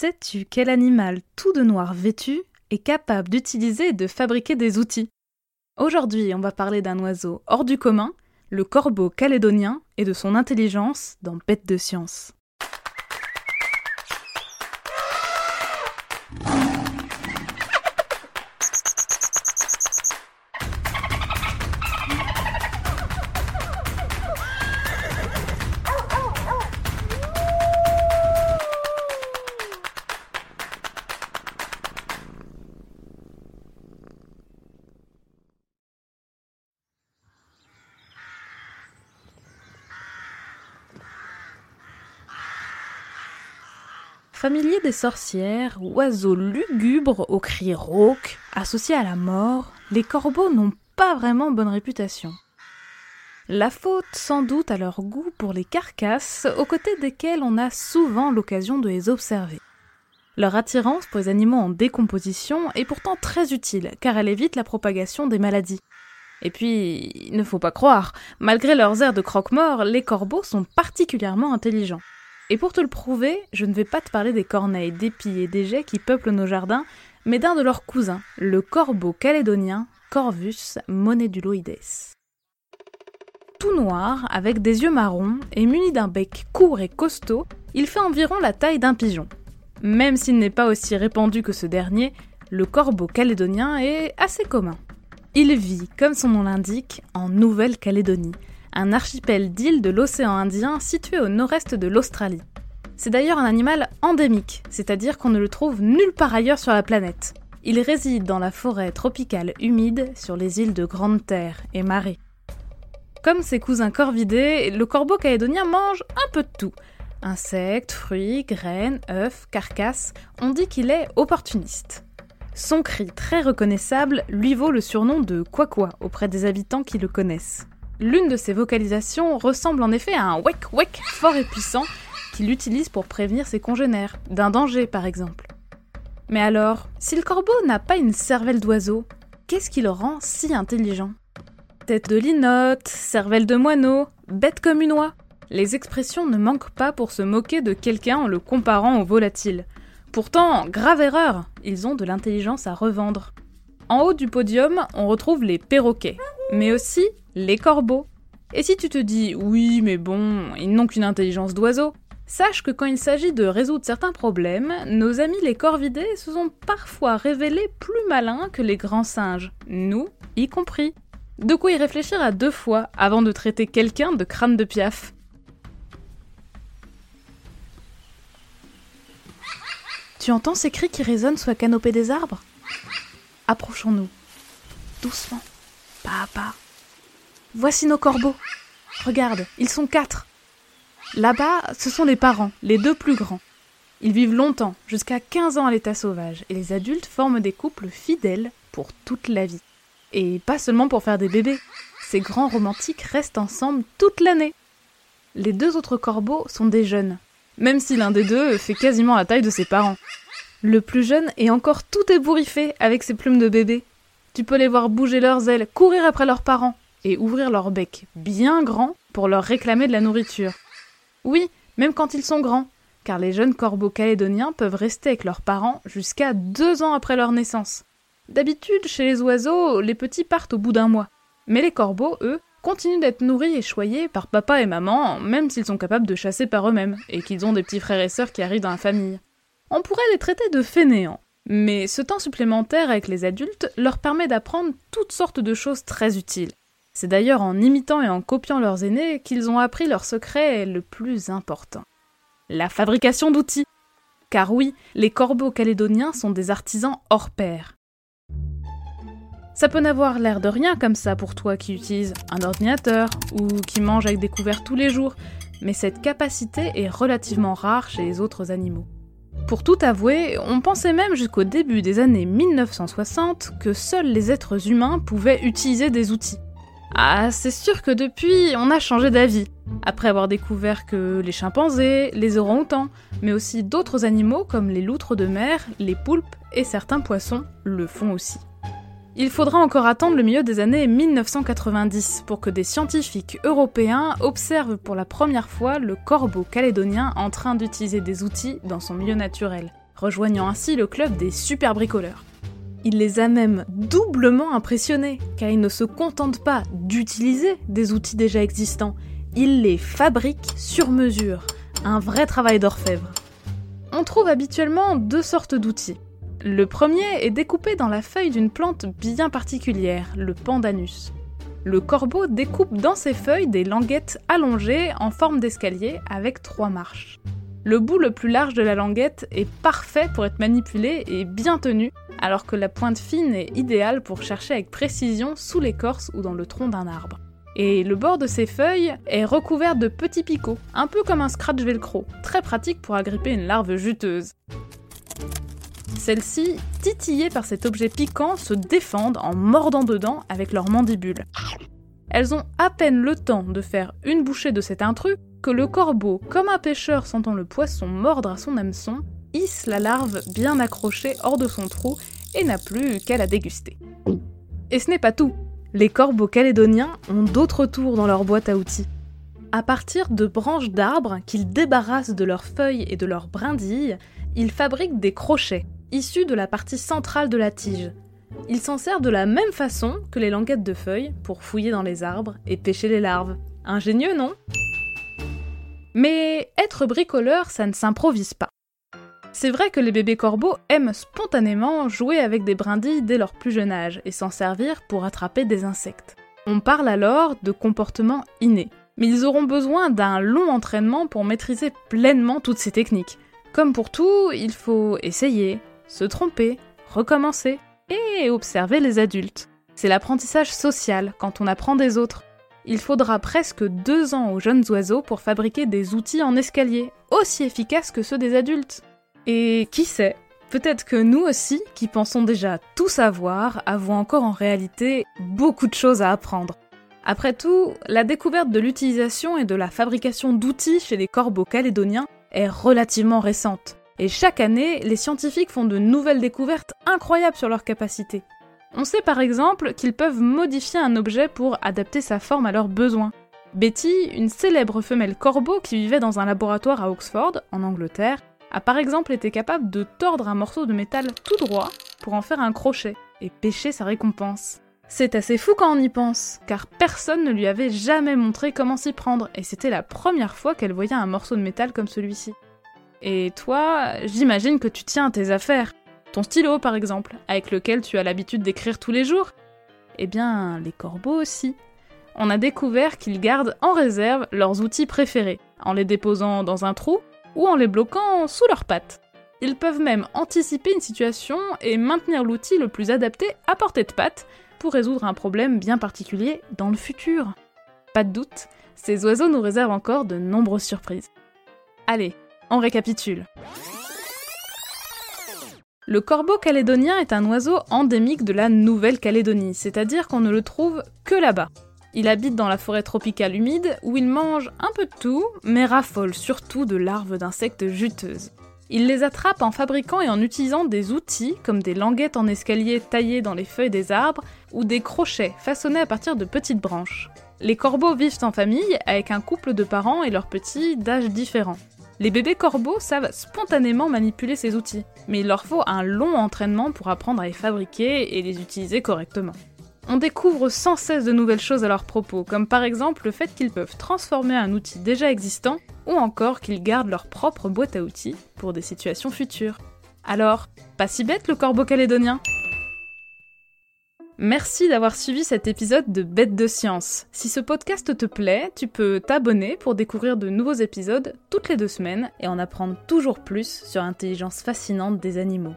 Sais-tu quel animal tout de noir vêtu est capable d'utiliser et de fabriquer des outils? Aujourd'hui, on va parler d'un oiseau hors du commun, le corbeau calédonien, et de son intelligence dans Bête de science. Familier des sorcières, oiseaux lugubres aux cris rauques, associés à la mort, les corbeaux n'ont pas vraiment bonne réputation. La faute sans doute à leur goût pour les carcasses, aux côtés desquelles on a souvent l'occasion de les observer. Leur attirance pour les animaux en décomposition est pourtant très utile, car elle évite la propagation des maladies. Et puis, il ne faut pas croire, malgré leurs airs de croque-mort, les corbeaux sont particulièrement intelligents. Et pour te le prouver, je ne vais pas te parler des corneilles, des et des jets qui peuplent nos jardins, mais d'un de leurs cousins, le corbeau calédonien Corvus moneduloides. Tout noir, avec des yeux marrons et muni d'un bec court et costaud, il fait environ la taille d'un pigeon. Même s'il n'est pas aussi répandu que ce dernier, le corbeau calédonien est assez commun. Il vit, comme son nom l'indique, en Nouvelle-Calédonie, un archipel d'îles de l'océan Indien situé au nord-est de l'Australie. C'est d'ailleurs un animal endémique, c'est-à-dire qu'on ne le trouve nulle part ailleurs sur la planète. Il réside dans la forêt tropicale humide sur les îles de Grande Terre et Marais. Comme ses cousins corvidés, le corbeau calédonien mange un peu de tout. Insectes, fruits, graines, œufs, carcasses, on dit qu'il est opportuniste. Son cri très reconnaissable lui vaut le surnom de Quaqua auprès des habitants qui le connaissent. L'une de ses vocalisations ressemble en effet à un wek wek fort et puissant qu'il utilise pour prévenir ses congénères, d'un danger par exemple. Mais alors, si le corbeau n'a pas une cervelle d'oiseau, qu'est-ce qui le rend si intelligent? Tête de linotte, cervelle de moineau, bête comme une oie? Les expressions ne manquent pas pour se moquer de quelqu'un en le comparant au volatile. Pourtant, grave erreur, ils ont de l'intelligence à revendre. En haut du podium, on retrouve les perroquets, mais aussi les corbeaux. Et si tu te dis oui, mais bon, ils n'ont qu'une intelligence d'oiseau, sache que quand il s'agit de résoudre certains problèmes, nos amis les corvidés se sont parfois révélés plus malins que les grands singes, nous y compris. De quoi y réfléchir à deux fois avant de traiter quelqu'un de crâne de piaf. Tu entends ces cris qui résonnent sous la canopée des arbres? Approchons-nous. Doucement, pas à pas. Voici nos corbeaux. Regarde, ils sont quatre. Là-bas, ce sont les parents, les deux plus grands. Ils vivent longtemps, jusqu'à 15 ans à l'état sauvage, et les adultes forment des couples fidèles pour toute la vie. Et pas seulement pour faire des bébés. Ces grands romantiques restent ensemble toute l'année. Les deux autres corbeaux sont des jeunes, même si l'un des deux fait quasiment la taille de ses parents. Le plus jeune est encore tout ébouriffé avec ses plumes de bébé. Tu peux les voir bouger leurs ailes, courir après leurs parents, et ouvrir leur bec bien grand pour leur réclamer de la nourriture. Oui, même quand ils sont grands, car les jeunes corbeaux calédoniens peuvent rester avec leurs parents jusqu'à deux ans après leur naissance. D'habitude, chez les oiseaux, les petits partent au bout d'un mois. Mais les corbeaux, eux, continuent d'être nourris et choyés par papa et maman, même s'ils sont capables de chasser par eux-mêmes, et qu'ils ont des petits frères et sœurs qui arrivent dans la famille. On pourrait les traiter de fainéants, mais ce temps supplémentaire avec les adultes leur permet d'apprendre toutes sortes de choses très utiles. C'est d'ailleurs en imitant et en copiant leurs aînés qu'ils ont appris leur secret le plus important. La fabrication d'outils. Car oui, les corbeaux calédoniens sont des artisans hors pair. Ça peut n'avoir l'air de rien comme ça pour toi qui utilises un ordinateur ou qui mange avec des couverts tous les jours, mais cette capacité est relativement rare chez les autres animaux. Pour tout avouer, on pensait même jusqu'au début des années 1960 que seuls les êtres humains pouvaient utiliser des outils. Ah, c'est sûr que depuis, on a changé d'avis. Après avoir découvert que les chimpanzés, les orang-outans, mais aussi d'autres animaux comme les loutres de mer, les poulpes et certains poissons le font aussi. Il faudra encore attendre le milieu des années 1990 pour que des scientifiques européens observent pour la première fois le corbeau calédonien en train d'utiliser des outils dans son milieu naturel. rejoignant ainsi le club des super bricoleurs. Il les a même doublement impressionnés, car il ne se contente pas d'utiliser des outils déjà existants, il les fabrique sur mesure, un vrai travail d'orfèvre. On trouve habituellement deux sortes d'outils. Le premier est découpé dans la feuille d'une plante bien particulière, le pandanus. Le corbeau découpe dans ses feuilles des languettes allongées en forme d'escalier avec trois marches. Le bout le plus large de la languette est parfait pour être manipulé et bien tenu, alors que la pointe fine est idéale pour chercher avec précision sous l'écorce ou dans le tronc d'un arbre. Et le bord de ces feuilles est recouvert de petits picots, un peu comme un scratch velcro, très pratique pour agripper une larve juteuse. Celles-ci, titillées par cet objet piquant, se défendent en mordant dedans avec leurs mandibules. Elles ont à peine le temps de faire une bouchée de cet intrus que le corbeau, comme un pêcheur sentant le poisson mordre à son hameçon, hisse la larve bien accrochée hors de son trou et n'a plus qu'à la déguster. Et ce n'est pas tout. Les corbeaux calédoniens ont d'autres tours dans leur boîte à outils. À partir de branches d'arbres qu'ils débarrassent de leurs feuilles et de leurs brindilles, ils fabriquent des crochets, issus de la partie centrale de la tige. Ils s'en servent de la même façon que les languettes de feuilles pour fouiller dans les arbres et pêcher les larves. Ingénieux, non? Mais être bricoleur, ça ne s'improvise pas. C'est vrai que les bébés corbeaux aiment spontanément jouer avec des brindilles dès leur plus jeune âge et s'en servir pour attraper des insectes. On parle alors de comportement inné. Mais ils auront besoin d'un long entraînement pour maîtriser pleinement toutes ces techniques. Comme pour tout, il faut essayer, se tromper, recommencer et observer les adultes. C'est l'apprentissage social quand on apprend des autres. Il faudra presque deux ans aux jeunes oiseaux pour fabriquer des outils en escalier, aussi efficaces que ceux des adultes. Et qui sait, peut-être que nous aussi, qui pensons déjà tout savoir, avons encore en réalité beaucoup de choses à apprendre. Après tout, la découverte de l'utilisation et de la fabrication d'outils chez les corbeaux calédoniens est relativement récente. Et chaque année, les scientifiques font de nouvelles découvertes incroyables sur leurs capacités. On sait par exemple qu'ils peuvent modifier un objet pour adapter sa forme à leurs besoins. Betty, une célèbre femelle corbeau qui vivait dans un laboratoire à Oxford, en Angleterre, a par exemple été capable de tordre un morceau de métal tout droit pour en faire un crochet et pêcher sa récompense. C'est assez fou quand on y pense, car personne ne lui avait jamais montré comment s'y prendre, et c'était la première fois qu'elle voyait un morceau de métal comme celui-ci. Et toi, j'imagine que tu tiens à tes affaires. Ton stylo, par exemple, avec lequel tu as l'habitude d'écrire tous les jours. Eh bien, les corbeaux aussi. On a découvert qu'ils gardent en réserve leurs outils préférés, en les déposant dans un trou ou en les bloquant sous leurs pattes. Ils peuvent même anticiper une situation et maintenir l'outil le plus adapté à portée de patte pour résoudre un problème bien particulier dans le futur. Pas de doute, ces oiseaux nous réservent encore de nombreuses surprises. Allez, on récapitule. Le corbeau calédonien est un oiseau endémique de la Nouvelle-Calédonie, c'est-à-dire qu'on ne le trouve que là-bas. Il habite dans la forêt tropicale humide où il mange un peu de tout, mais raffole surtout de larves d'insectes juteuses. Il les attrape en fabriquant et en utilisant des outils comme des languettes en escalier taillées dans les feuilles des arbres ou des crochets façonnés à partir de petites branches. Les corbeaux vivent en famille avec un couple de parents et leurs petits d'âge différents. Les bébés corbeaux savent spontanément manipuler ces outils, mais il leur faut un long entraînement pour apprendre à les fabriquer et les utiliser correctement. On découvre sans cesse de nouvelles choses à leur propos, comme par exemple le fait qu'ils peuvent transformer un outil déjà existant, ou encore qu'ils gardent leur propre boîte à outils pour des situations futures. Alors, pas si bête le corbeau calédonien Merci d'avoir suivi cet épisode de Bête de Science. Si ce podcast te plaît, tu peux t'abonner pour découvrir de nouveaux épisodes toutes les deux semaines et en apprendre toujours plus sur l'intelligence fascinante des animaux.